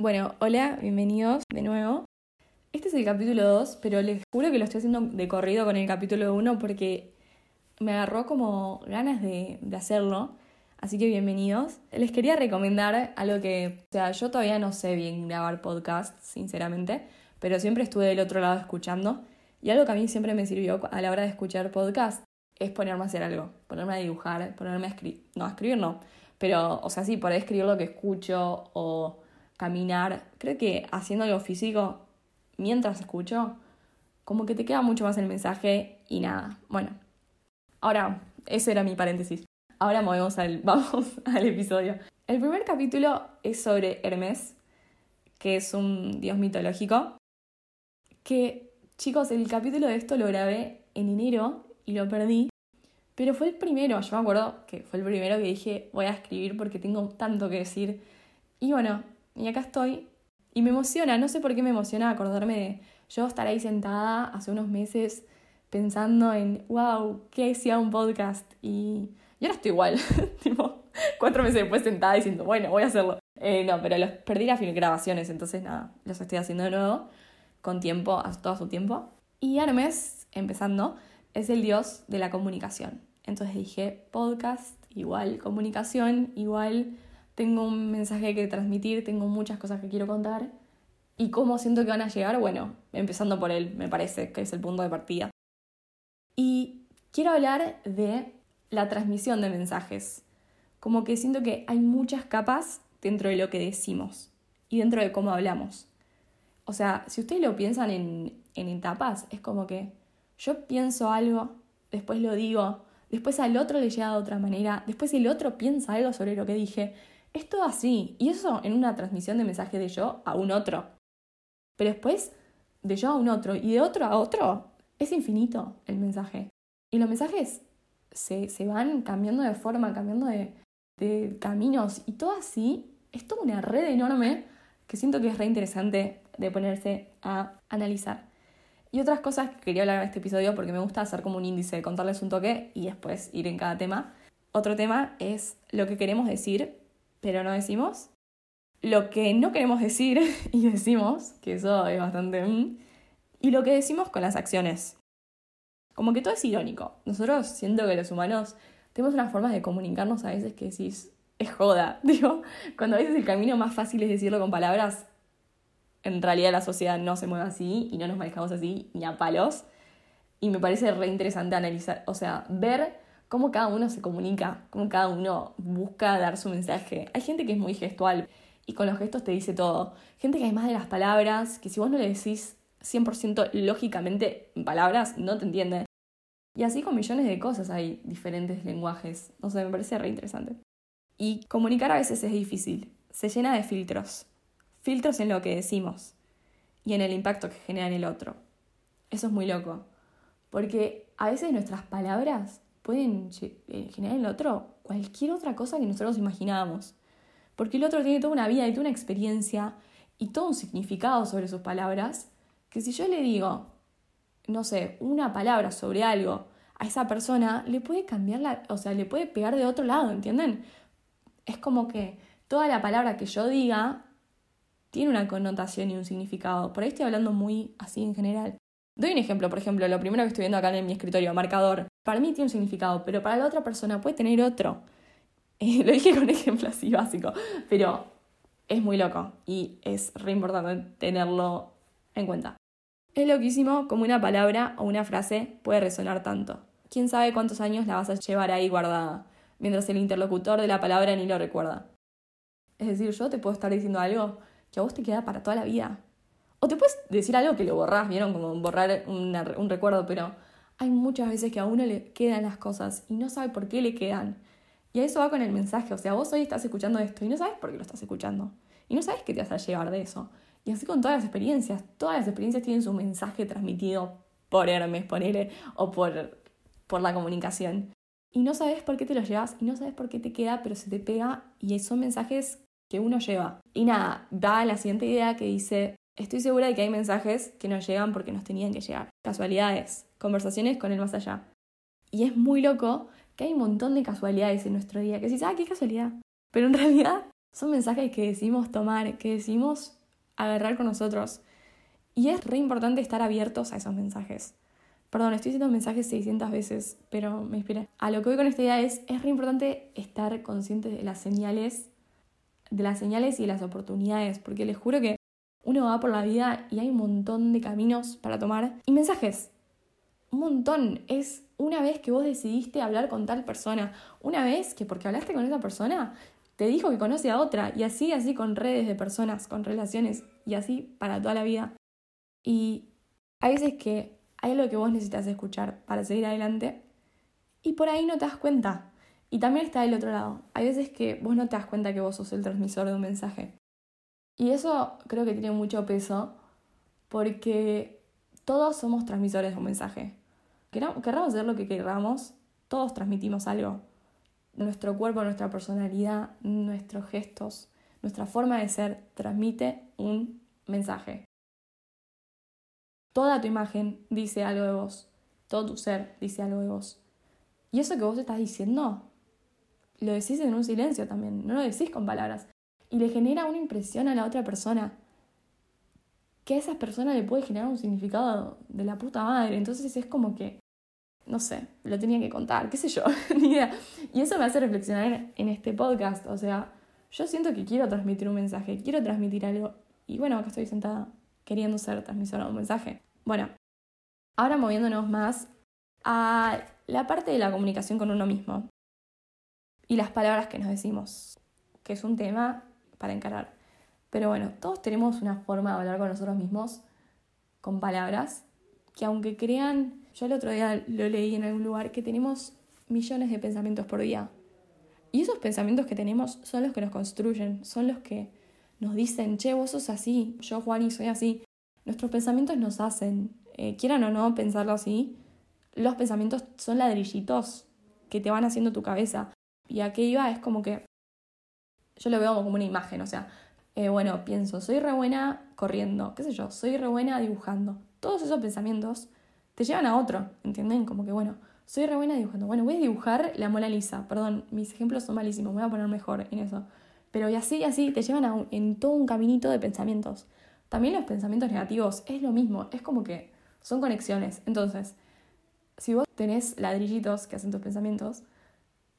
Bueno, hola, bienvenidos de nuevo. Este es el capítulo 2, pero les juro que lo estoy haciendo de corrido con el capítulo 1 porque me agarró como ganas de, hacerlo. Así que bienvenidos. Les quería recomendar algo que, o sea, yo todavía no sé bien grabar podcast, sinceramente, pero siempre estuve del otro lado escuchando. Y algo que a mí siempre me sirvió a la hora de escuchar podcast es ponerme a hacer algo, ponerme a dibujar, ponerme a escribir, no, a escribir no, pero, o sea, sí, poder escribir lo que escucho o caminar. Creo que haciendo algo físico mientras escucho, como que te queda mucho más el mensaje y nada. Bueno, ahora, ese era mi paréntesis. Ahora movemos al, vamos al episodio. El primer capítulo es sobre Hermes, que es un dios mitológico. Que, chicos, el capítulo de esto lo grabé en enero y lo perdí. Pero fue el primero, yo me acuerdo que fue el primero que dije voy a escribir porque tengo tanto que decir. Y bueno, y acá estoy. Y me emociona, no sé por qué me emociona acordarme de yo estar ahí sentada hace unos meses pensando en, wow, ¿qué hacía un podcast? Y yo ahora estoy igual, tipo, cuatro meses después sentada diciendo, bueno, voy a hacerlo. Eh, no, pero los perdí las grabaciones, entonces nada, los estoy haciendo de nuevo, con tiempo, a todo su tiempo. Y Hermes, empezando, es el dios de la comunicación. Entonces dije, podcast, igual comunicación, igual tengo un mensaje que transmitir, tengo muchas cosas que quiero contar. ¿Y cómo siento que van a llegar? Bueno, empezando por él, me parece que es el punto de partida. Y quiero hablar de la transmisión de mensajes. Como que siento que hay muchas capas dentro de lo que decimos y dentro de cómo hablamos. O sea, si ustedes lo piensan en, en etapas, es como que yo pienso algo, después lo digo, después al otro le llega de otra manera, después el otro piensa algo sobre lo que dije. Es todo así. Y eso en una transmisión de mensaje de yo a un otro. Pero después, de yo a un otro y de otro a otro, es infinito el mensaje. Y los mensajes se, se van cambiando de forma, cambiando de, de caminos. Y todo así es toda una red enorme que siento que es re interesante de ponerse a analizar. Y otras cosas que quería hablar en este episodio porque me gusta hacer como un índice, contarles un toque y después ir en cada tema. Otro tema es lo que queremos decir, pero no decimos. Lo que no queremos decir y decimos, que eso es bastante... Mm, y lo que decimos con las acciones. Como que todo es irónico. Nosotros siento que los humanos tenemos unas formas de comunicarnos a veces que decís, es joda. Digo, cuando a veces el camino más fácil es decirlo con palabras, en realidad la sociedad no se mueve así y no nos manejamos así ni a palos. Y me parece re interesante analizar, o sea, ver cómo cada uno se comunica, cómo cada uno busca dar su mensaje. Hay gente que es muy gestual y con los gestos te dice todo. Gente que además de las palabras, que si vos no le decís 100% lógicamente en palabras, no te entiende. Y así con millones de cosas hay diferentes lenguajes. No sé, me parece re interesante. Y comunicar a veces es difícil. Se llena de filtros filtros en lo que decimos y en el impacto que genera en el otro. Eso es muy loco, porque a veces nuestras palabras pueden eh, generar en el otro cualquier otra cosa que nosotros imaginábamos, porque el otro tiene toda una vida y toda una experiencia y todo un significado sobre sus palabras, que si yo le digo, no sé, una palabra sobre algo a esa persona, le puede cambiar la, o sea, le puede pegar de otro lado, ¿entienden? Es como que toda la palabra que yo diga tiene una connotación y un significado. Por ahí estoy hablando muy así en general. Doy un ejemplo, por ejemplo, lo primero que estoy viendo acá en mi escritorio, marcador. Para mí tiene un significado, pero para la otra persona puede tener otro. Lo dije con un ejemplo así básico, pero es muy loco y es re importante tenerlo en cuenta. Es loquísimo como una palabra o una frase puede resonar tanto. Quién sabe cuántos años la vas a llevar ahí guardada, mientras el interlocutor de la palabra ni lo recuerda. Es decir, yo te puedo estar diciendo algo que a vos te queda para toda la vida. O te puedes decir algo que lo borrás, ¿vieron? Como borrar un recuerdo, pero hay muchas veces que a uno le quedan las cosas y no sabe por qué le quedan. Y a eso va con el mensaje. O sea, vos hoy estás escuchando esto y no sabes por qué lo estás escuchando. Y no sabes qué te vas a llevar de eso. Y así con todas las experiencias. Todas las experiencias tienen su mensaje transmitido por Hermes, por él o por, por la comunicación. Y no sabes por qué te lo llevas y no sabes por qué te queda, pero se te pega y son mensajes que uno lleva. Y nada, da la siguiente idea que dice, estoy segura de que hay mensajes que nos llegan porque nos tenían que llegar. Casualidades, conversaciones con el más allá. Y es muy loco que hay un montón de casualidades en nuestro día, que si ah, qué casualidad. Pero en realidad son mensajes que decidimos tomar, que decidimos agarrar con nosotros. Y es re importante estar abiertos a esos mensajes. Perdón, estoy diciendo mensajes 600 veces, pero me inspiré. A lo que voy con esta idea es, es re importante estar consciente de las señales, de las señales y de las oportunidades, porque les juro que uno va por la vida y hay un montón de caminos para tomar y mensajes. Un montón. Es una vez que vos decidiste hablar con tal persona, una vez que porque hablaste con esa persona, te dijo que conoce a otra, y así, así con redes de personas, con relaciones, y así para toda la vida. Y hay veces que hay algo que vos necesitas escuchar para seguir adelante, y por ahí no te das cuenta. Y también está del otro lado. Hay veces que vos no te das cuenta que vos sos el transmisor de un mensaje. Y eso creo que tiene mucho peso porque todos somos transmisores de un mensaje. Querramos hacer lo que queramos, todos transmitimos algo. Nuestro cuerpo, nuestra personalidad, nuestros gestos, nuestra forma de ser transmite un mensaje. Toda tu imagen dice algo de vos, todo tu ser dice algo de vos. Y eso que vos estás diciendo, lo decís en un silencio también, no lo decís con palabras. Y le genera una impresión a la otra persona que a esa persona le puede generar un significado de la puta madre. Entonces es como que, no sé, lo tenía que contar, qué sé yo, ni idea. Y eso me hace reflexionar en este podcast. O sea, yo siento que quiero transmitir un mensaje, quiero transmitir algo. Y bueno, acá estoy sentada queriendo ser transmisora de un mensaje. Bueno, ahora moviéndonos más a la parte de la comunicación con uno mismo y las palabras que nos decimos, que es un tema para encarar. Pero bueno, todos tenemos una forma de hablar con nosotros mismos con palabras que aunque crean, yo el otro día lo leí en algún lugar, que tenemos millones de pensamientos por día. Y esos pensamientos que tenemos son los que nos construyen, son los que nos dicen, che, vos sos así, yo Juani soy así. Nuestros pensamientos nos hacen, eh, quieran o no pensarlo así, los pensamientos son ladrillitos que te van haciendo tu cabeza. Y a qué iba es como que yo lo veo como una imagen, o sea, eh, bueno, pienso, soy re buena corriendo, qué sé yo, soy re buena dibujando. Todos esos pensamientos te llevan a otro, ¿entienden? Como que, bueno, soy re buena dibujando. Bueno, voy a dibujar la Mona Lisa, perdón, mis ejemplos son malísimos, me voy a poner mejor en eso. Pero y así, y así, te llevan a en todo un caminito de pensamientos. También los pensamientos negativos es lo mismo, es como que son conexiones. Entonces, si vos tenés ladrillitos que hacen tus pensamientos,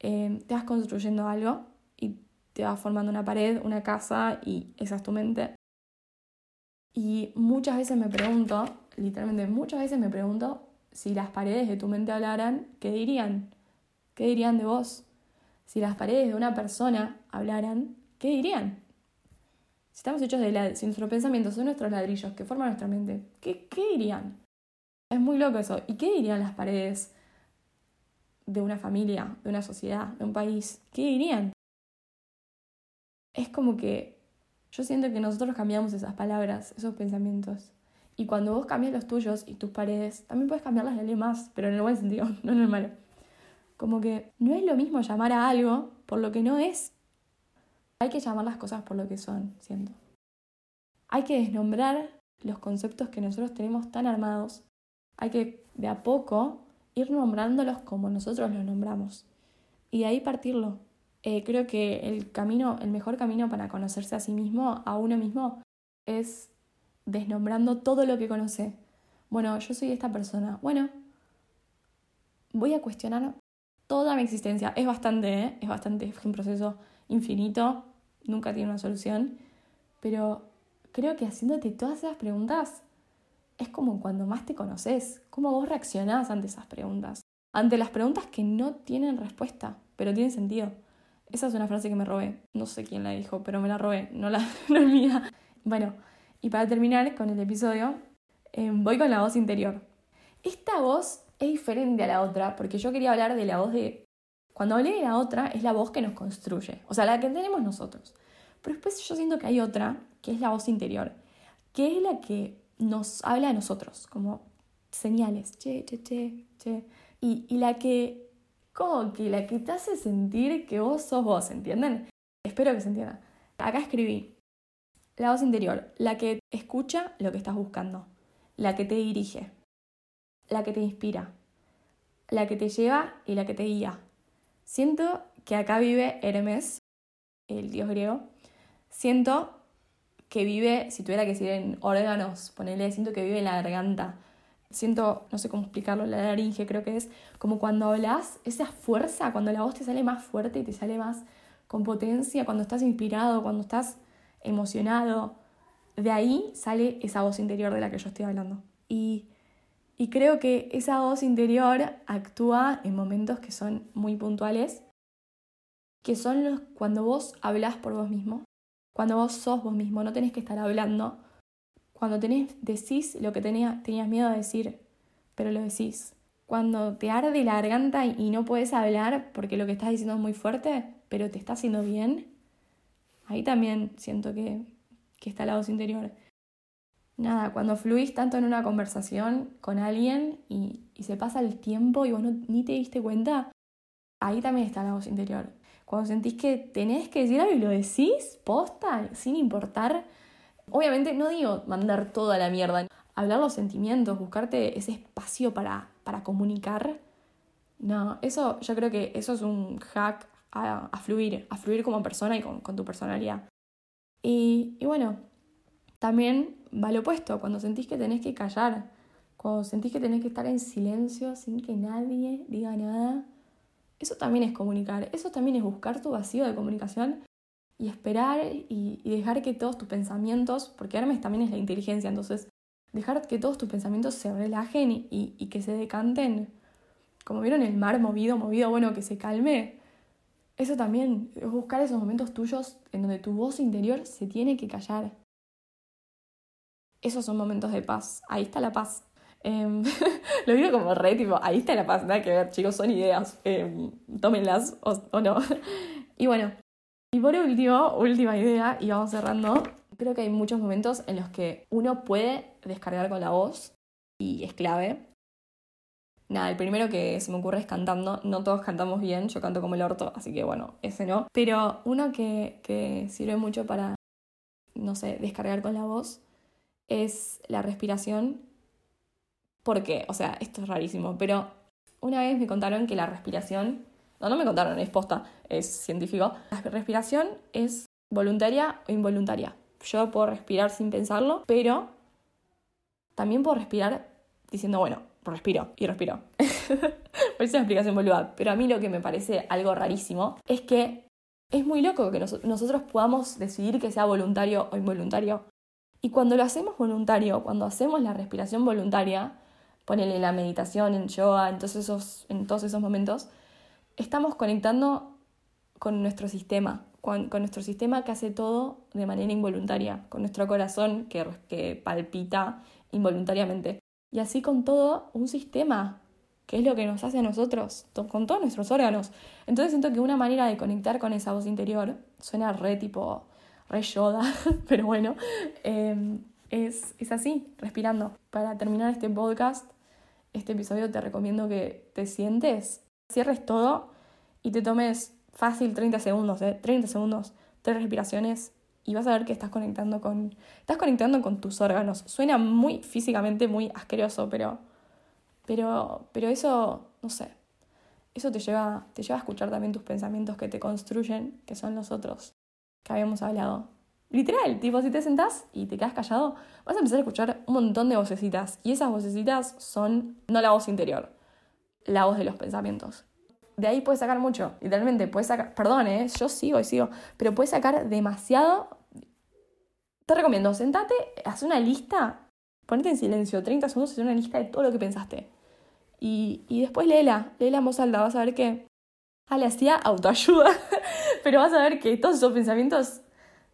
eh, te vas construyendo algo y te formando una pared, una casa y esa es tu mente. Y muchas veces me pregunto, literalmente muchas veces me pregunto si las paredes de tu mente hablaran, ¿qué dirían? ¿Qué dirían de vos? Si las paredes de una persona hablaran, ¿qué dirían? Si estamos hechos de la, si nuestros pensamientos son nuestros ladrillos que forman nuestra mente, ¿qué, ¿qué dirían? Es muy loco eso. ¿Y qué dirían las paredes de una familia, de una sociedad, de un país? ¿Qué dirían? Es como que yo siento que nosotros cambiamos esas palabras, esos pensamientos. Y cuando vos cambias los tuyos y tus paredes, también puedes cambiarlas de más, pero en el buen sentido, no en el malo. Como que no es lo mismo llamar a algo por lo que no es. Hay que llamar las cosas por lo que son, siento. Hay que desnombrar los conceptos que nosotros tenemos tan armados. Hay que, de a poco, ir nombrándolos como nosotros los nombramos. Y de ahí partirlo. Eh, creo que el camino, el mejor camino para conocerse a sí mismo, a uno mismo, es desnombrando todo lo que conoce. Bueno, yo soy esta persona. Bueno, voy a cuestionar toda mi existencia. Es bastante, ¿eh? es bastante, es un proceso infinito, nunca tiene una solución, pero creo que haciéndote todas esas preguntas es como cuando más te conoces, cómo vos reaccionás ante esas preguntas, ante las preguntas que no tienen respuesta, pero tienen sentido. Esa es una frase que me robé. No sé quién la dijo, pero me la robé. No, la, no es mía. Bueno, y para terminar con el episodio, em, voy con la voz interior. Esta voz es diferente a la otra, porque yo quería hablar de la voz de... Cuando hablé de la otra, es la voz que nos construye, o sea, la que tenemos nosotros. Pero después yo siento que hay otra, que es la voz interior, que es la que nos habla a nosotros, como señales, che, che, che, che. Y, y la que como que la que te hace sentir que vos sos vos, ¿entienden? Espero que se entienda. Acá escribí la voz interior, la que escucha lo que estás buscando, la que te dirige, la que te inspira, la que te lleva y la que te guía. Siento que acá vive Hermes, el dios griego, siento que vive, si tuviera que decir en órganos, ponele, siento que vive en la garganta. Siento, no sé cómo explicarlo, la laringe creo que es como cuando hablas, esa fuerza, cuando la voz te sale más fuerte y te sale más con potencia, cuando estás inspirado, cuando estás emocionado, de ahí sale esa voz interior de la que yo estoy hablando. Y, y creo que esa voz interior actúa en momentos que son muy puntuales, que son los cuando vos hablas por vos mismo, cuando vos sos vos mismo, no tenés que estar hablando. Cuando decís lo que tenías miedo de decir, pero lo decís. Cuando te arde la garganta y no puedes hablar porque lo que estás diciendo es muy fuerte, pero te está haciendo bien, ahí también siento que, que está la voz interior. Nada, cuando fluís tanto en una conversación con alguien y, y se pasa el tiempo y vos no, ni te diste cuenta, ahí también está la voz interior. Cuando sentís que tenés que decir algo y lo decís, posta, sin importar. Obviamente no digo mandar toda la mierda, hablar los sentimientos, buscarte ese espacio para, para comunicar. No, eso yo creo que eso es un hack a, fluir, a fluir como persona y con, tu personalidad. Y, y bueno, también va lo opuesto, cuando sentís que tenés que callar, cuando sentís que tenés que estar en silencio sin que nadie diga nada eso también es comunicar, eso también es buscar tu vacío de comunicación y esperar y, dejar que todos tus pensamientos, porque Hermes también es la inteligencia, entonces dejar que todos tus pensamientos se relajen y, que se decanten, como vieron el mar movido, movido, bueno, que se calme. Eso también, es buscar esos momentos tuyos en donde tu voz interior se tiene que callar. Esos son momentos de paz, ahí está la paz. Em, lo digo como re, tipo, ahí está la paz, nada que ver, chicos, son ideas, eh, tómenlas o, no. y bueno, y por último, última idea, y vamos cerrando. Creo que hay muchos momentos en los que uno puede descargar con la voz y es clave. Nada, el primero que se me ocurre es cantando. No todos cantamos bien, yo canto como el orto, así que bueno, ese no. Pero uno que, que sirve mucho para, no sé, descargar con la voz es la respiración ¿Por qué? O sea, esto es rarísimo, pero una vez me contaron que la respiración, no, no me contaron, es posta, es científico, la respiración es voluntaria o involuntaria. Yo puedo respirar sin pensarlo, pero también puedo respirar diciendo, bueno, respiro y respiro. Parece una explicación boluda, pero a mí lo que me parece algo rarísimo es que es muy loco que nosotros podamos decidir que sea voluntario o involuntario. Y cuando lo hacemos voluntario, cuando hacemos la respiración voluntaria, ponele la meditación, en yoga, en en todos esos momentos, estamos conectando con nuestro sistema, con, nuestro sistema que hace todo de manera involuntaria, con nuestro corazón que, que palpita involuntariamente. Y así con todo un sistema, que es lo que nos hace a nosotros, con todos nuestros órganos. Entonces siento que una manera de conectar con esa voz interior, suena re tipo, re yoda, pero bueno, em, es, es así, respirando. Para terminar este podcast, este episodio te recomiendo que te sientes, cierres todo y te tomes fácil 30 segundos, ¿eh? 30 segundos, tres respiraciones y vas a ver que estás conectando con estás conectando con tus órganos. Suena muy físicamente muy asqueroso, pero pero pero eso, no sé. Eso te lleva te lleva a escuchar también tus pensamientos que te construyen, que son los otros que habíamos hablado. Literal, tipo, si te sentás y te quedas callado, vas a empezar a escuchar un montón de vocecitas. Y esas vocecitas son no la voz interior, la voz de los pensamientos. De ahí puedes sacar mucho, literalmente, puedes sacar, perdón, ¿eh? yo sigo y sigo, pero puedes sacar demasiado. Te recomiendo, sentate, haz una lista, ponete en silencio, 30 segundos, haz una lista de todo lo que pensaste. Y, y después léela, léela en voz alta, vas a ver que. Ah, le hacía autoayuda, pero vas a ver que todos esos pensamientos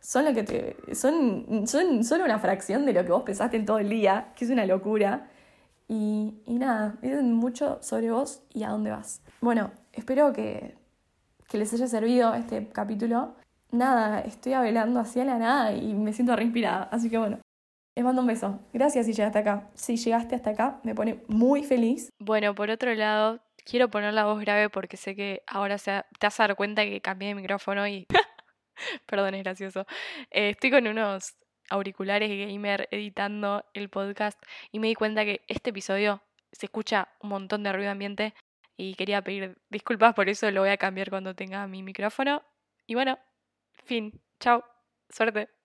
son lo que te. son, son solo una fracción de lo que vos pensaste en todo el día, que es una locura. Y, y nada, dicen mucho sobre vos y a dónde vas. Bueno, espero que, que les haya servido este capítulo. Nada, estoy hablando así a la nada y me siento reinspirada. Así que bueno, les mando un beso. Gracias si llegaste acá. Si llegaste hasta acá, me pone muy feliz. Bueno, por otro lado, quiero poner la voz grave porque sé que ahora te vas a dar cuenta que cambié de micrófono y Perdón, es gracioso. Eh, estoy con unos auriculares gamer editando el podcast y me di cuenta que este episodio se escucha un montón de ruido ambiente y quería pedir disculpas por eso, lo voy a cambiar cuando tenga mi micrófono. Y bueno, fin, chao. Suerte.